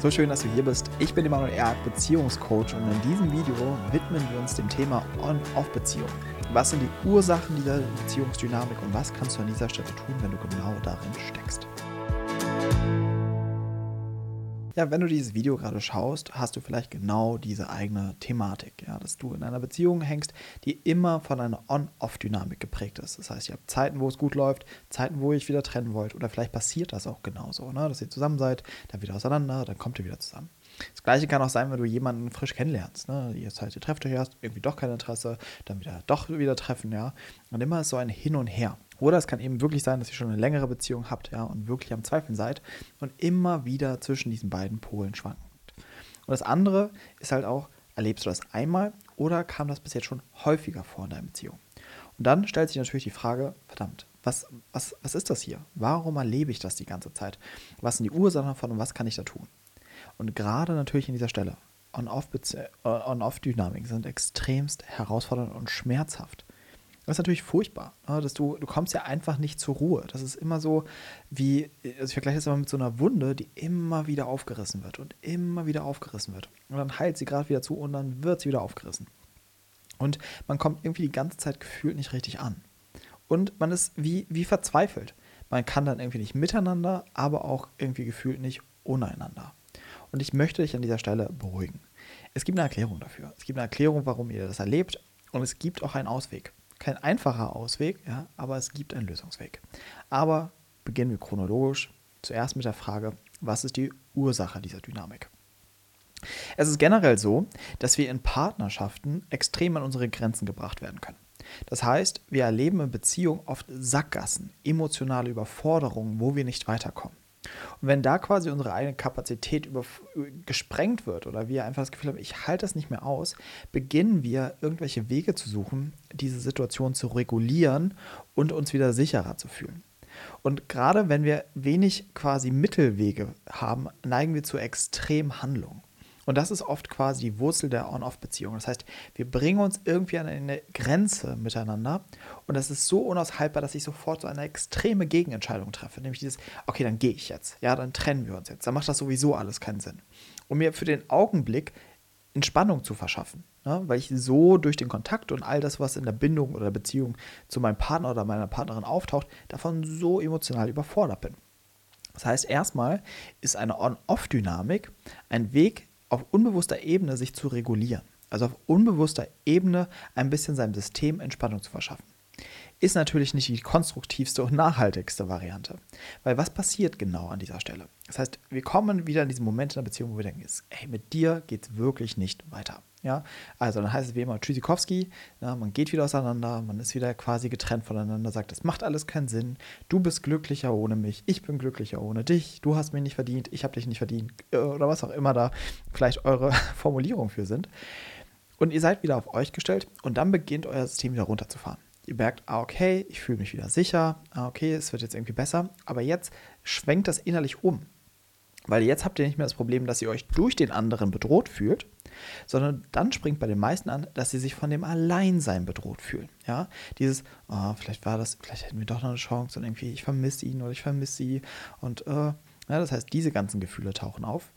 So schön, dass du hier bist. Ich bin Emanuel Erk, Beziehungscoach und in diesem Video widmen wir uns dem Thema On-Off-Beziehung. Was sind die Ursachen dieser Beziehungsdynamik und was kannst du an dieser Stelle tun, wenn du genau darin steckst? Ja, wenn du dieses Video gerade schaust, hast du vielleicht genau diese eigene Thematik, ja, dass du in einer Beziehung hängst, die immer von einer On-Off-Dynamik geprägt ist. Das heißt, ihr habt Zeiten, wo es gut läuft, Zeiten, wo ihr euch wieder trennen wollt, oder vielleicht passiert das auch genauso, ne? dass ihr zusammen seid, dann wieder auseinander, dann kommt ihr wieder zusammen. Das gleiche kann auch sein, wenn du jemanden frisch kennenlernst. Ne? Ihr, seid, ihr trefft euch erst, irgendwie doch kein Interesse, dann wieder doch wieder treffen, ja. Und immer ist so ein Hin und Her. Oder es kann eben wirklich sein, dass ihr schon eine längere Beziehung habt, ja, und wirklich am Zweifeln seid und immer wieder zwischen diesen beiden Polen schwankt. Und das andere ist halt auch, erlebst du das einmal oder kam das bis jetzt schon häufiger vor in deiner Beziehung? Und dann stellt sich natürlich die Frage, verdammt, was, was, was ist das hier? Warum erlebe ich das die ganze Zeit? Was sind die Ursachen davon und was kann ich da tun? Und gerade natürlich in dieser Stelle, On-Off-Dynamiken sind extremst herausfordernd und schmerzhaft. Das ist natürlich furchtbar, ne? dass du, du kommst ja einfach nicht zur Ruhe. Das ist immer so wie, also ich vergleiche das immer mit so einer Wunde, die immer wieder aufgerissen wird und immer wieder aufgerissen wird. Und dann heilt sie gerade wieder zu und dann wird sie wieder aufgerissen. Und man kommt irgendwie die ganze Zeit gefühlt nicht richtig an. Und man ist wie, wie verzweifelt. Man kann dann irgendwie nicht miteinander, aber auch irgendwie gefühlt nicht untereinander. Und ich möchte dich an dieser Stelle beruhigen. Es gibt eine Erklärung dafür. Es gibt eine Erklärung, warum ihr das erlebt. Und es gibt auch einen Ausweg. Kein einfacher Ausweg, ja, aber es gibt einen Lösungsweg. Aber beginnen wir chronologisch. Zuerst mit der Frage, was ist die Ursache dieser Dynamik? Es ist generell so, dass wir in Partnerschaften extrem an unsere Grenzen gebracht werden können. Das heißt, wir erleben in Beziehungen oft Sackgassen, emotionale Überforderungen, wo wir nicht weiterkommen. Und wenn da quasi unsere eigene Kapazität über, gesprengt wird oder wir einfach das Gefühl haben, ich halte das nicht mehr aus, beginnen wir irgendwelche Wege zu suchen, diese Situation zu regulieren und uns wieder sicherer zu fühlen. Und gerade wenn wir wenig quasi Mittelwege haben, neigen wir zu Extremhandlungen. Und das ist oft quasi die Wurzel der On-Off-Beziehung. Das heißt, wir bringen uns irgendwie an eine Grenze miteinander und das ist so unaushaltbar, dass ich sofort so eine extreme Gegenentscheidung treffe. Nämlich dieses, okay, dann gehe ich jetzt. Ja, dann trennen wir uns jetzt. Dann macht das sowieso alles keinen Sinn. Um mir für den Augenblick Entspannung zu verschaffen. Ne? Weil ich so durch den Kontakt und all das, was in der Bindung oder Beziehung zu meinem Partner oder meiner Partnerin auftaucht, davon so emotional überfordert bin. Das heißt, erstmal ist eine On-Off-Dynamik ein Weg, auf unbewusster Ebene sich zu regulieren. Also auf unbewusster Ebene ein bisschen seinem System Entspannung zu verschaffen. Ist natürlich nicht die konstruktivste und nachhaltigste Variante. Weil was passiert genau an dieser Stelle? Das heißt, wir kommen wieder in diesen Moment in der Beziehung, wo wir denken, hey, mit dir geht es wirklich nicht weiter. Ja, also dann heißt es wie immer Tschüssikowski, ja, man geht wieder auseinander, man ist wieder quasi getrennt voneinander, sagt, das macht alles keinen Sinn, du bist glücklicher ohne mich, ich bin glücklicher ohne dich, du hast mich nicht verdient, ich habe dich nicht verdient äh, oder was auch immer da vielleicht eure Formulierungen für sind. Und ihr seid wieder auf euch gestellt und dann beginnt euer System wieder runterzufahren. Ihr merkt, ah, okay, ich fühle mich wieder sicher, ah, okay, es wird jetzt irgendwie besser, aber jetzt schwenkt das innerlich um. Weil jetzt habt ihr nicht mehr das Problem, dass ihr euch durch den anderen bedroht fühlt, sondern dann springt bei den meisten an, dass sie sich von dem Alleinsein bedroht fühlen. Ja, dieses, oh, vielleicht war das, vielleicht hätten wir doch noch eine Chance und irgendwie, ich vermisse ihn oder ich vermisse sie und äh, ja, das heißt, diese ganzen Gefühle tauchen auf.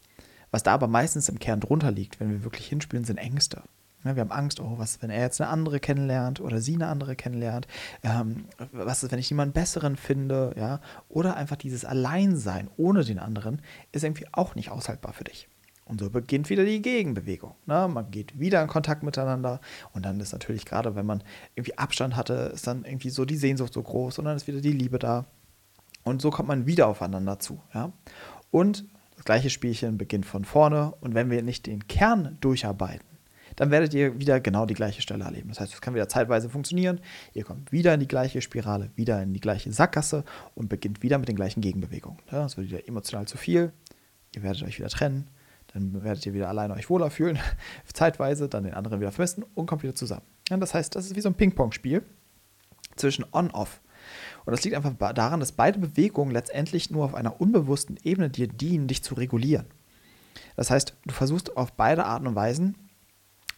Was da aber meistens im Kern drunter liegt, wenn wir wirklich hinspielen, sind Ängste. Ja, wir haben Angst, oh, was, wenn er jetzt eine andere kennenlernt oder sie eine andere kennenlernt? Ähm, was ist, wenn ich jemanden besseren finde? Ja? Oder einfach dieses Alleinsein ohne den anderen ist irgendwie auch nicht aushaltbar für dich. Und so beginnt wieder die Gegenbewegung. Ne? Man geht wieder in Kontakt miteinander und dann ist natürlich gerade, wenn man irgendwie Abstand hatte, ist dann irgendwie so die Sehnsucht so groß und dann ist wieder die Liebe da. Und so kommt man wieder aufeinander zu. Ja? Und das gleiche Spielchen beginnt von vorne und wenn wir nicht den Kern durcharbeiten, dann werdet ihr wieder genau die gleiche Stelle erleben. Das heißt, es kann wieder zeitweise funktionieren. Ihr kommt wieder in die gleiche Spirale, wieder in die gleiche Sackgasse und beginnt wieder mit den gleichen Gegenbewegungen. Es wird wieder emotional zu viel. Ihr werdet euch wieder trennen dann werdet ihr wieder alleine euch wohler fühlen, zeitweise, dann den anderen wieder vermissen und kommt wieder zusammen. Das heißt, das ist wie so ein Ping-Pong-Spiel zwischen On-Off. Und das liegt einfach daran, dass beide Bewegungen letztendlich nur auf einer unbewussten Ebene dir dienen, dich zu regulieren. Das heißt, du versuchst auf beide Arten und Weisen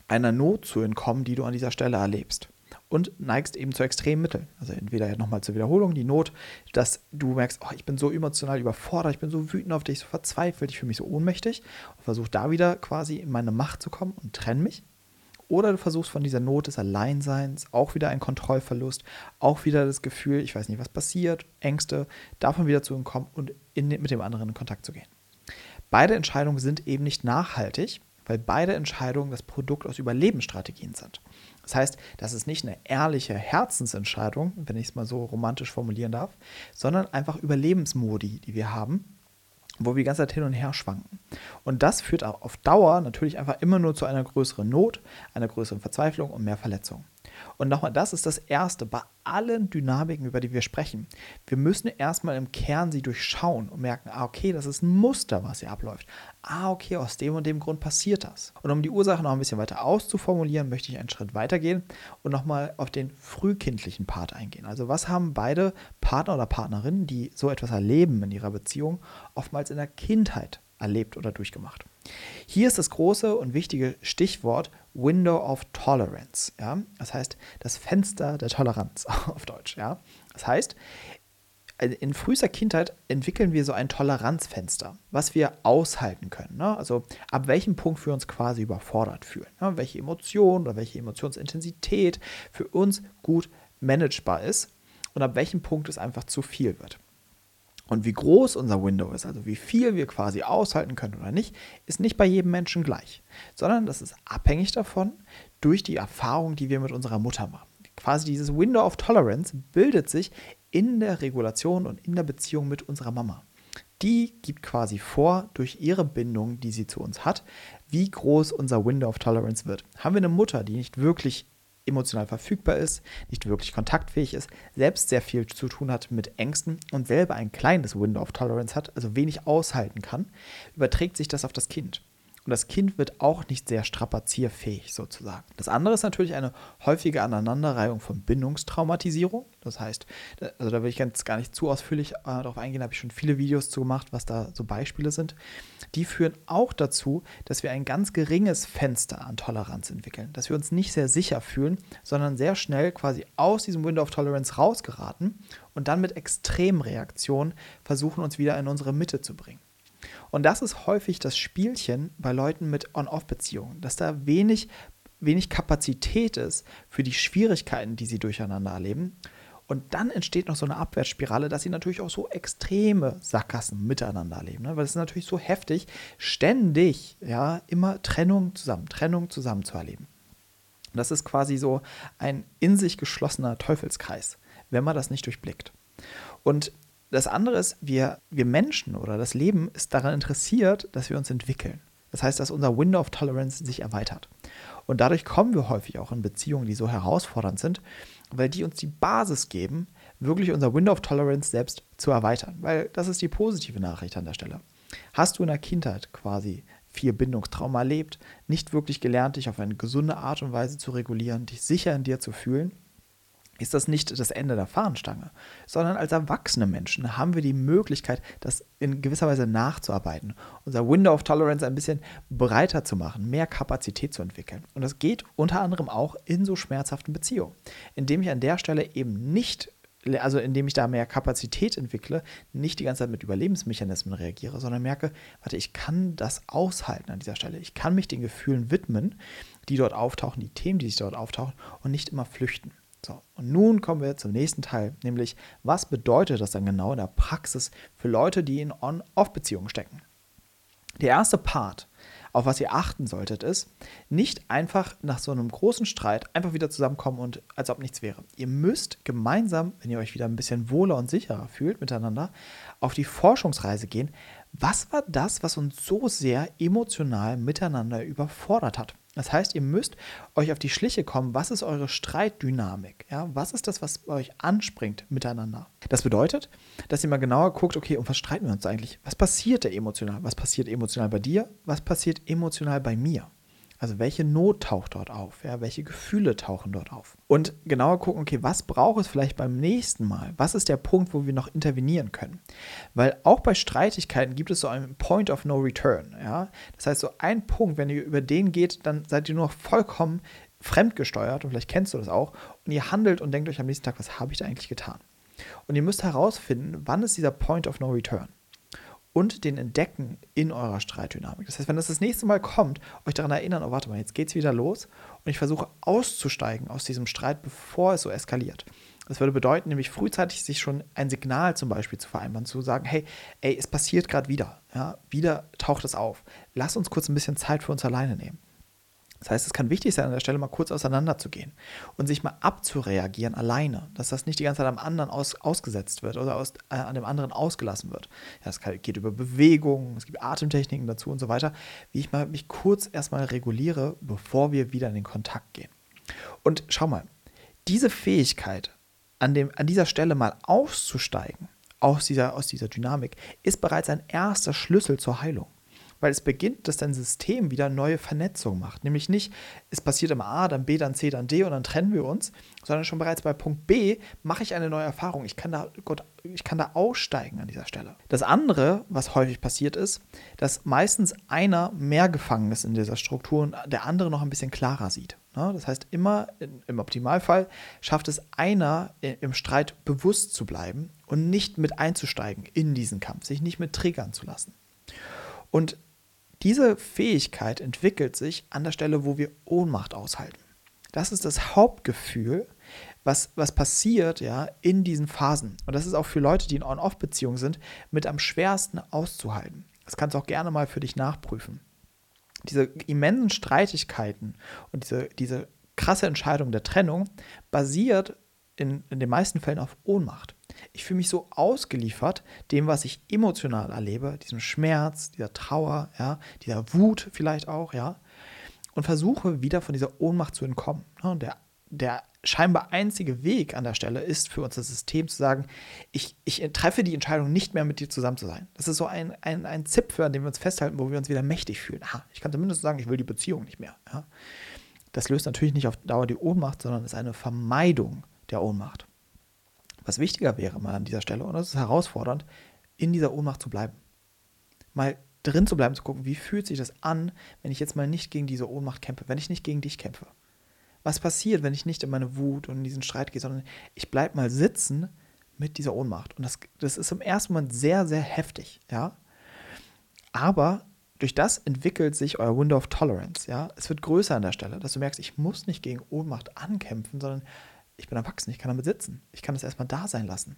einer Not zu entkommen, die du an dieser Stelle erlebst. und neigst eben zu extremen Mitteln. Also entweder nochmal zur Wiederholung, die Not, dass du merkst, oh, ich bin so emotional überfordert, ich bin so wütend auf dich, so verzweifelt, ich fühle mich so ohnmächtig und versuch da wieder quasi in meine Macht zu kommen und trenn mich. Oder du versuchst von dieser Not des Alleinseins auch wieder einen Kontrollverlust, auch wieder das Gefühl, ich weiß nicht, was passiert, Ängste, davon wieder zu entkommen und in, mit dem anderen in Kontakt zu gehen. Beide Entscheidungen sind eben nicht nachhaltig, weil beide Entscheidungen das Produkt aus Überlebensstrategien sind. Das heißt, das ist nicht eine ehrliche Herzensentscheidung, wenn ich es mal so romantisch formulieren darf, sondern einfach Überlebensmodi, die wir haben, wo wir die ganze Zeit hin und her schwanken. Und das führt auch auf Dauer natürlich einfach immer nur zu einer größeren Not, einer größeren Verzweiflung und mehr Verletzungen. Und nochmal, das ist das Erste bei allen Dynamiken, über die wir sprechen. Wir müssen erstmal im Kern sie durchschauen und merken, ah, okay, das ist ein Muster, was hier abläuft. Ah, okay, aus dem und dem Grund passiert das. Und um die Ursache noch ein bisschen weiter auszuformulieren, möchte ich einen Schritt weitergehen und nochmal auf den frühkindlichen Part eingehen. Also was haben beide Partner oder Partnerinnen, die so etwas erleben in ihrer Beziehung, oftmals in der Kindheit erlebt oder durchgemacht? Hier ist das große und wichtige Stichwort Window of Tolerance. Ja? Das heißt, das Fenster der Toleranz auf Deutsch. Ja? Das heißt, in frühester Kindheit entwickeln wir so ein Toleranzfenster, was wir aushalten können. Ne? Also ab welchem Punkt wir uns quasi überfordert fühlen. Ne? Welche Emotion oder welche Emotionsintensität für uns gut managebar ist und ab welchem Punkt es einfach zu viel wird. Und wie groß unser Window ist, also wie viel wir quasi aushalten können oder nicht, ist nicht bei jedem Menschen gleich, sondern das ist abhängig davon durch die Erfahrung, die wir mit unserer Mutter machen. Quasi dieses Window of Tolerance bildet sich in der Regulation und in der Beziehung mit unserer Mama. Die gibt quasi vor, durch ihre Bindung, die sie zu uns hat, wie groß unser Window of Tolerance wird. Haben wir eine Mutter, die nicht wirklich emotional verfügbar ist, nicht wirklich kontaktfähig ist, selbst sehr viel zu tun hat mit Ängsten und selber ein kleines Window of Tolerance hat, also wenig aushalten kann, überträgt sich das auf das Kind. Und das Kind wird auch nicht sehr strapazierfähig sozusagen. Das andere ist natürlich eine häufige Aneinanderreihung von Bindungstraumatisierung. Das heißt, also da will ich jetzt gar nicht zu ausführlich äh, darauf eingehen, habe ich schon viele Videos zu gemacht, was da so Beispiele sind. Die führen auch dazu, dass wir ein ganz geringes Fenster an Toleranz entwickeln, dass wir uns nicht sehr sicher fühlen, sondern sehr schnell quasi aus diesem Window of Tolerance rausgeraten und dann mit Extremreaktionen versuchen, uns wieder in unsere Mitte zu bringen. Und das ist häufig das Spielchen bei Leuten mit On-Off-Beziehungen, dass da wenig, wenig Kapazität ist für die Schwierigkeiten, die sie durcheinander erleben. Und dann entsteht noch so eine Abwärtsspirale, dass sie natürlich auch so extreme Sackgassen miteinander erleben. Ne? Weil es ist natürlich so heftig, ständig, ja, immer Trennung zusammen, Trennung zusammen zu erleben. Und das ist quasi so ein in sich geschlossener Teufelskreis, wenn man das nicht durchblickt. Und das andere ist, wir, wir Menschen oder das Leben ist daran interessiert, dass wir uns entwickeln. Das heißt, dass unser Window of Tolerance sich erweitert. Und dadurch kommen wir häufig auch in Beziehungen, die so herausfordernd sind, weil die uns die Basis geben, wirklich unser Window of Tolerance selbst zu erweitern. Weil das ist die positive Nachricht an der Stelle. Hast du in der Kindheit quasi viel Bindungstrauma erlebt, nicht wirklich gelernt, dich auf eine gesunde Art und Weise zu regulieren, dich sicher in dir zu fühlen, ist das nicht das Ende der Fahnenstange, sondern als erwachsene Menschen haben wir die Möglichkeit, das in gewisser Weise nachzuarbeiten, unser Window of Tolerance ein bisschen breiter zu machen, mehr Kapazität zu entwickeln. Und das geht unter anderem auch in so schmerzhaften Beziehungen, indem ich an der Stelle eben nicht also indem ich da mehr Kapazität entwickle, nicht die ganze Zeit mit Überlebensmechanismen reagiere, sondern merke, warte, ich kann das aushalten an dieser Stelle. Ich kann mich den Gefühlen widmen, die dort auftauchen, die Themen, die sich dort auftauchen und nicht immer flüchten. So, und nun kommen wir zum nächsten Teil, nämlich was bedeutet das dann genau in der Praxis für Leute, die in On-Off-Beziehungen stecken? Der erste Part, auf was ihr achten solltet, ist, nicht einfach nach so einem großen Streit einfach wieder zusammenkommen und als ob nichts wäre. Ihr müsst gemeinsam, wenn ihr euch wieder ein bisschen wohler und sicherer fühlt miteinander, auf die Forschungsreise gehen. Was war das, was uns so sehr emotional miteinander überfordert hat? Das heißt, ihr müsst euch auf die Schliche kommen, was ist eure Streitdynamik? Ja? Was ist das, was euch anspringt miteinander? Das bedeutet, dass ihr mal genauer guckt, okay, um was streiten wir uns eigentlich? Was passiert da emotional? Was passiert emotional bei dir? Was passiert emotional bei mir? Also welche Not taucht dort auf? Ja, welche Gefühle tauchen dort auf? Und genauer gucken, okay, was braucht es vielleicht beim nächsten Mal? Was ist der Punkt, wo wir noch intervenieren können? Weil auch bei Streitigkeiten gibt es so einen Point of No Return. Ja? Das heißt, so ein Punkt, wenn ihr über den geht, dann seid ihr nur noch vollkommen fremdgesteuert und vielleicht kennst du das auch und ihr handelt und denkt euch am nächsten Tag, was habe ich da eigentlich getan? Und ihr müsst herausfinden, wann ist dieser Point of No Return und den entdecken in eurer Streitdynamik. Das heißt, wenn das das nächste Mal kommt, euch daran erinnern, oh warte mal, jetzt geht es wieder los und ich versuche auszusteigen aus diesem Streit, bevor es so eskaliert. Das würde bedeuten, nämlich frühzeitig sich schon ein Signal zum Beispiel zu vereinbaren, zu sagen, hey, ey, es passiert gerade wieder, ja, wieder taucht es auf. Lass uns kurz ein bisschen Zeit für uns alleine nehmen. Das heißt, es kann wichtig sein, an der Stelle mal kurz auseinanderzugehen und sich mal abzureagieren alleine, dass das nicht die ganze Zeit am anderen aus, ausgesetzt wird oder aus, äh, an dem anderen ausgelassen wird. Ja, es geht über Bewegungen, es gibt Atemtechniken dazu und so weiter, wie ich mal mich kurz erstmal reguliere, bevor wir wieder in den Kontakt gehen. Und schau mal, diese Fähigkeit, an, dem, an dieser Stelle mal auszusteigen aus dieser, aus dieser Dynamik, ist bereits ein erster Schlüssel zur Heilung weil es beginnt, dass dein System wieder neue Vernetzung macht. Nämlich nicht, es passiert immer A, dann B, dann C, dann D und dann trennen wir uns, sondern schon bereits bei Punkt B mache ich eine neue Erfahrung. Ich kann da, Gott, ich kann da aussteigen an dieser Stelle. Das andere, was häufig passiert ist, dass meistens einer mehr gefangen ist in dieser Struktur und der andere noch ein bisschen klarer sieht. Ne? Das heißt, immer im Optimalfall schafft es einer im Streit bewusst zu bleiben und nicht mit einzusteigen in diesen Kampf, sich nicht mit triggern zu lassen. Und diese Fähigkeit entwickelt sich an der Stelle, wo wir Ohnmacht aushalten. Das ist das Hauptgefühl, was, was passiert ja in diesen Phasen. Und das ist auch für Leute, die in On-Off-Beziehungen sind, mit am schwersten auszuhalten. Das kannst du auch gerne mal für dich nachprüfen. Diese immensen Streitigkeiten und diese, diese krasse Entscheidung der Trennung basiert in, in den meisten Fällen auf Ohnmacht. Ich fühle mich so ausgeliefert dem, was ich emotional erlebe, diesem Schmerz, dieser Trauer, ja, dieser Wut vielleicht auch, ja, und versuche wieder von dieser Ohnmacht zu entkommen. Und der, der scheinbar einzige Weg an der Stelle ist für unser System zu sagen, ich, ich treffe die Entscheidung, nicht mehr mit dir zusammen zu sein. Das ist so ein, ein, ein Zipfel, an dem wir uns festhalten, wo wir uns wieder mächtig fühlen. Aha, ich kann zumindest sagen, ich will die Beziehung nicht mehr. Ja. Das löst natürlich nicht auf Dauer die Ohnmacht, sondern ist eine Vermeidung der Ohnmacht. Was wichtiger wäre mal an dieser Stelle, und das ist herausfordernd, in dieser Ohnmacht zu bleiben. Mal drin zu bleiben, zu gucken, wie fühlt sich das an, wenn ich jetzt mal nicht gegen diese Ohnmacht kämpfe, wenn ich nicht gegen dich kämpfe. Was passiert, wenn ich nicht in meine Wut und in diesen Streit gehe, sondern ich bleibe mal sitzen mit dieser Ohnmacht. Und das, das ist im ersten Moment sehr, sehr heftig, ja. Aber durch das entwickelt sich euer Window of Tolerance, ja. Es wird größer an der Stelle, dass du merkst, ich muss nicht gegen Ohnmacht ankämpfen, sondern ich bin erwachsen, ich kann damit sitzen. Ich kann das erstmal da sein lassen.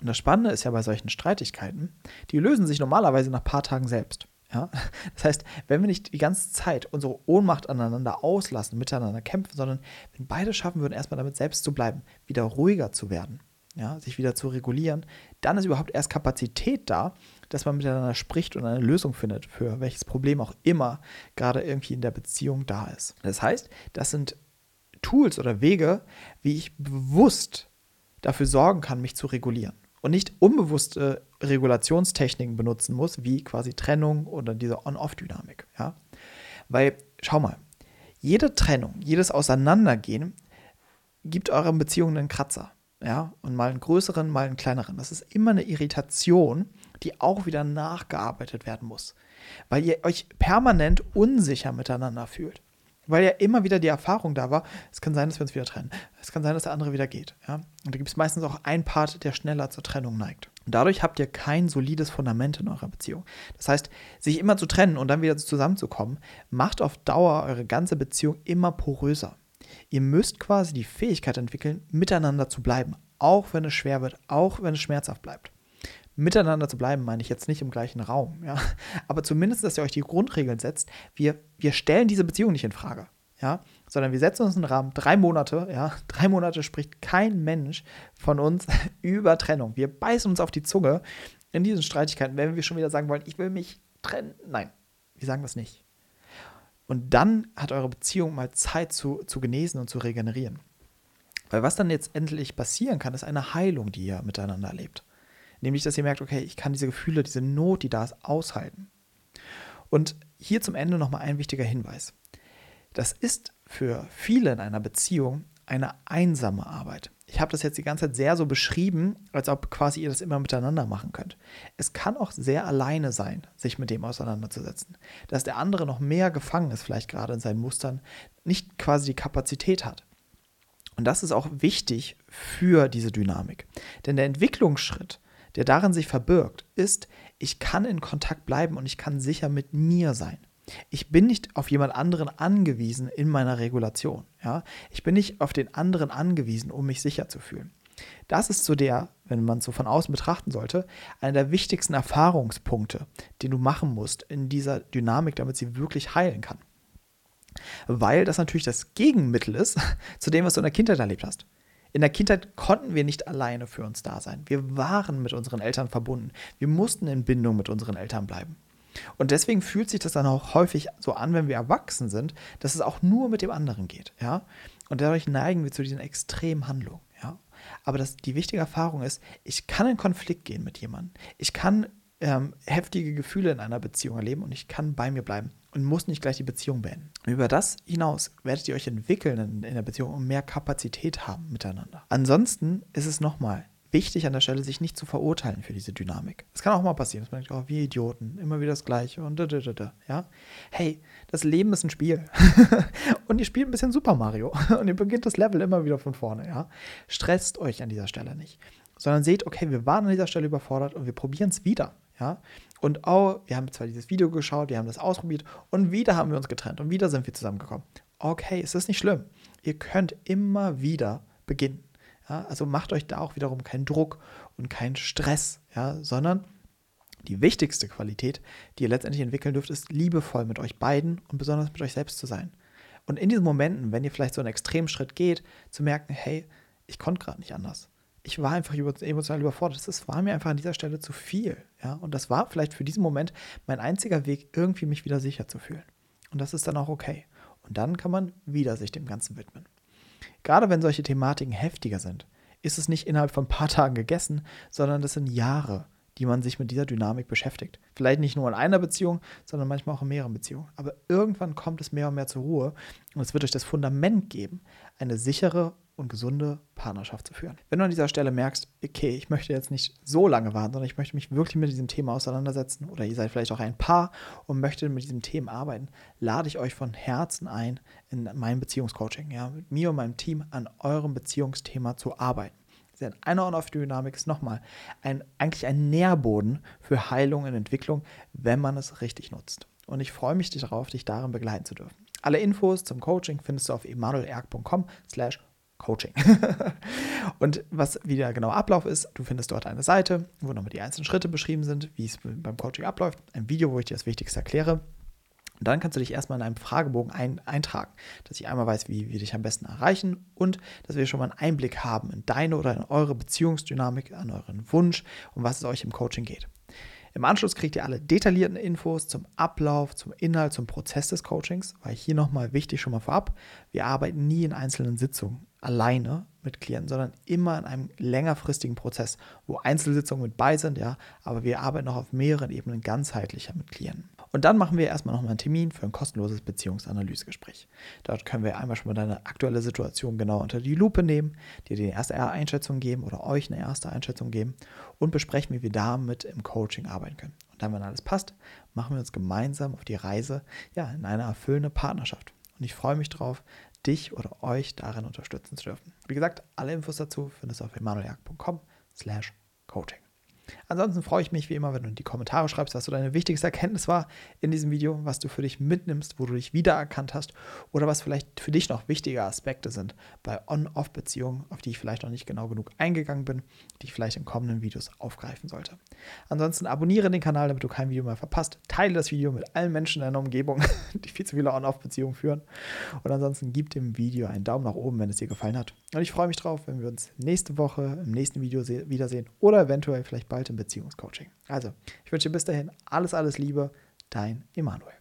Und das Spannende ist ja bei solchen Streitigkeiten, die lösen sich normalerweise nach ein paar Tagen selbst. Ja? Das heißt, wenn wir nicht die ganze Zeit unsere Ohnmacht aneinander auslassen, miteinander kämpfen, sondern wenn beide schaffen würden, erstmal damit selbst zu bleiben, wieder ruhiger zu werden, ja, sich wieder zu regulieren, dann ist überhaupt erst Kapazität da, dass man miteinander spricht und eine Lösung findet, für welches Problem auch immer gerade irgendwie in der Beziehung da ist. Das heißt, das sind Tools oder Wege, wie ich bewusst dafür sorgen kann, mich zu regulieren. Und nicht unbewusste Regulationstechniken benutzen muss, wie quasi Trennung oder diese On-Off-Dynamik. Ja? Weil, schau mal, jede Trennung, jedes Auseinandergehen gibt euren Beziehungen einen Kratzer. Ja, und mal einen größeren, mal einen kleineren. Das ist immer eine Irritation, die auch wieder nachgearbeitet werden muss. Weil ihr euch permanent unsicher miteinander fühlt. Weil ja immer wieder die Erfahrung da war, es kann sein, dass wir uns wieder trennen. Es kann sein, dass der andere wieder geht. Ja? Und da gibt es meistens auch einen Part, der schneller zur Trennung neigt. Und dadurch habt ihr kein solides Fundament in eurer Beziehung. Das heißt, sich immer zu trennen und dann wieder zusammenzukommen, macht auf Dauer eure ganze Beziehung immer poröser. Ihr müsst quasi die Fähigkeit entwickeln, miteinander zu bleiben, auch wenn es schwer wird, auch wenn es schmerzhaft bleibt miteinander zu bleiben, meine ich jetzt nicht im gleichen Raum, ja. Aber zumindest, dass ihr euch die Grundregeln setzt. Wir, wir stellen diese Beziehung nicht in Frage, ja, sondern wir setzen uns einen Rahmen, drei Monate, ja, drei Monate spricht kein Mensch von uns über Trennung. Wir beißen uns auf die Zunge in diesen Streitigkeiten, wenn wir schon wieder sagen wollen, ich will mich trennen. Nein, wir sagen das nicht. Und dann hat eure Beziehung mal Zeit zu, zu genesen und zu regenerieren. Weil was dann jetzt endlich passieren kann, ist eine Heilung, die ihr miteinander erlebt. Nämlich, dass ihr merkt, okay, ich kann diese Gefühle, diese Not, die da ist, aushalten. Und hier zum Ende nochmal ein wichtiger Hinweis. Das ist für viele in einer Beziehung eine einsame Arbeit. Ich habe das jetzt die ganze Zeit sehr so beschrieben, als ob quasi ihr das immer miteinander machen könnt. Es kann auch sehr alleine sein, sich mit dem auseinanderzusetzen. Dass der andere noch mehr gefangen ist, vielleicht gerade in seinen Mustern, nicht quasi die Kapazität hat. Und das ist auch wichtig für diese Dynamik. Denn der Entwicklungsschritt, der darin sich verbirgt, ist, ich kann in Kontakt bleiben und ich kann sicher mit mir sein. Ich bin nicht auf jemand anderen angewiesen in meiner Regulation. Ja? Ich bin nicht auf den anderen angewiesen, um mich sicher zu fühlen. Das ist so der, wenn man es so von außen betrachten sollte, einer der wichtigsten Erfahrungspunkte, den du machen musst in dieser Dynamik, damit sie wirklich heilen kann. Weil das natürlich das Gegenmittel ist zu dem, was du in der Kindheit erlebt hast. In der Kindheit konnten wir nicht alleine für uns da sein. Wir waren mit unseren Eltern verbunden. Wir mussten in Bindung mit unseren Eltern bleiben. Und deswegen fühlt sich das dann auch häufig so an, wenn wir erwachsen sind, dass es auch nur mit dem anderen geht, ja. Und dadurch neigen wir zu diesen extremen Handlungen, ja. Aber das, die wichtige Erfahrung ist, ich kann in Konflikt gehen mit jemandem. Ich kann ähm, heftige Gefühle in einer Beziehung erleben und ich kann bei mir bleiben und muss nicht gleich die Beziehung beenden. Über das hinaus werdet ihr euch entwickeln in, in der Beziehung und mehr Kapazität haben miteinander. Ansonsten ist es nochmal wichtig an der Stelle, sich nicht zu verurteilen für diese Dynamik. Es kann auch mal passieren, dass man denkt, oh, wie Idioten, immer wieder das Gleiche und da, da, da, da. Ja? Hey, das Leben ist ein Spiel. und ihr spielt ein bisschen Super Mario und ihr beginnt das Level immer wieder von vorne. Ja? Stresst euch an dieser Stelle nicht, sondern seht, okay, wir waren an dieser Stelle überfordert und wir probieren es wieder. Ja? Und oh, wir haben zwar dieses Video geschaut, wir haben das ausprobiert und wieder haben wir uns getrennt und wieder sind wir zusammengekommen. Okay, es ist nicht schlimm. Ihr könnt immer wieder beginnen. Ja, also macht euch da auch wiederum keinen Druck und keinen Stress, ja, sondern die wichtigste Qualität, die ihr letztendlich entwickeln dürft, ist liebevoll mit euch beiden und besonders mit euch selbst zu sein. Und in diesen Momenten, wenn ihr vielleicht so einen Extremschritt geht, zu merken, hey, ich konnte gerade nicht anders. Ich war einfach emotional überfordert. Das war mir einfach an dieser Stelle zu viel. Ja? Und das war vielleicht für diesen Moment mein einziger Weg, irgendwie mich wieder sicher zu fühlen. Und das ist dann auch okay. Und dann kann man wieder sich dem Ganzen widmen. Gerade wenn solche Thematiken heftiger sind, ist es nicht innerhalb von ein paar Tagen gegessen, sondern das sind Jahre, die man sich mit dieser Dynamik beschäftigt. Vielleicht nicht nur in einer Beziehung, sondern manchmal auch in mehreren Beziehungen. Aber irgendwann kommt es mehr und mehr zur Ruhe und es wird euch das Fundament geben, eine sichere und gesunde Partnerschaft zu führen. Wenn du an dieser Stelle merkst, okay, ich möchte jetzt nicht so lange warten, sondern ich möchte mich wirklich mit diesem Thema auseinandersetzen oder ihr seid vielleicht auch ein Paar und möchtet mit diesem Thema arbeiten, lade ich euch von Herzen ein, in meinem Beziehungscoaching, ja, mit mir und meinem Team an eurem Beziehungsthema zu arbeiten. Denn eine On-Off-Dynamik ist nochmal ein, eigentlich ein Nährboden für Heilung und Entwicklung, wenn man es richtig nutzt. Und ich freue mich darauf, dich darin begleiten zu dürfen. Alle Infos zum Coaching findest du auf emanuelerg.com slash Coaching. und was wieder genau Ablauf ist, du findest dort eine Seite, wo nochmal die einzelnen Schritte beschrieben sind, wie es beim Coaching abläuft, ein Video, wo ich dir das Wichtigste erkläre. Und dann kannst du dich erstmal in einem Fragebogen ein, eintragen, dass ich einmal weiß, wie wir dich am besten erreichen und dass wir schon mal einen Einblick haben in deine oder in eure Beziehungsdynamik, an euren Wunsch, um was es euch im Coaching geht. Im Anschluss kriegt ihr alle detaillierten Infos zum Ablauf, zum Inhalt, zum Prozess des Coachings, weil hier nochmal wichtig schon mal vorab, wir arbeiten nie in einzelnen Sitzungen alleine mit Klienten, sondern immer in einem längerfristigen Prozess, wo Einzelsitzungen mit bei sind, ja, aber wir arbeiten auch auf mehreren Ebenen ganzheitlicher mit Klienten. Und dann machen wir erstmal nochmal einen Termin für ein kostenloses Beziehungsanalysegespräch. Dort können wir einmal schon mal deine aktuelle Situation genau unter die Lupe nehmen, dir die erste Einschätzung geben oder euch eine erste Einschätzung geben und besprechen, wie wir damit im Coaching arbeiten können. Und dann, wenn alles passt, machen wir uns gemeinsam auf die Reise ja, in eine erfüllende Partnerschaft. Und ich freue mich drauf, dich oder euch darin unterstützen zu dürfen. Wie gesagt, alle Infos dazu findest du auf emanueljagd.com slash coaching. Ansonsten freue ich mich wie immer, wenn du in die Kommentare schreibst, was so deine wichtigste Erkenntnis war in diesem Video, was du für dich mitnimmst, wo du dich wiedererkannt hast oder was vielleicht für dich noch wichtige Aspekte sind bei On-Off-Beziehungen, auf die ich vielleicht noch nicht genau genug eingegangen bin, die ich vielleicht in kommenden Videos aufgreifen sollte. Ansonsten abonniere den Kanal, damit du kein Video mehr verpasst. Teile das Video mit allen Menschen in deiner Umgebung, die viel zu viele On-Off-Beziehungen führen. Und ansonsten gib dem Video einen Daumen nach oben, wenn es dir gefallen hat. Und ich freue mich drauf, wenn wir uns nächste Woche im nächsten Video wiedersehen oder eventuell vielleicht bald im Beziehungscoaching. Also, ich wünsche dir bis dahin alles, alles Liebe, dein Emanuel.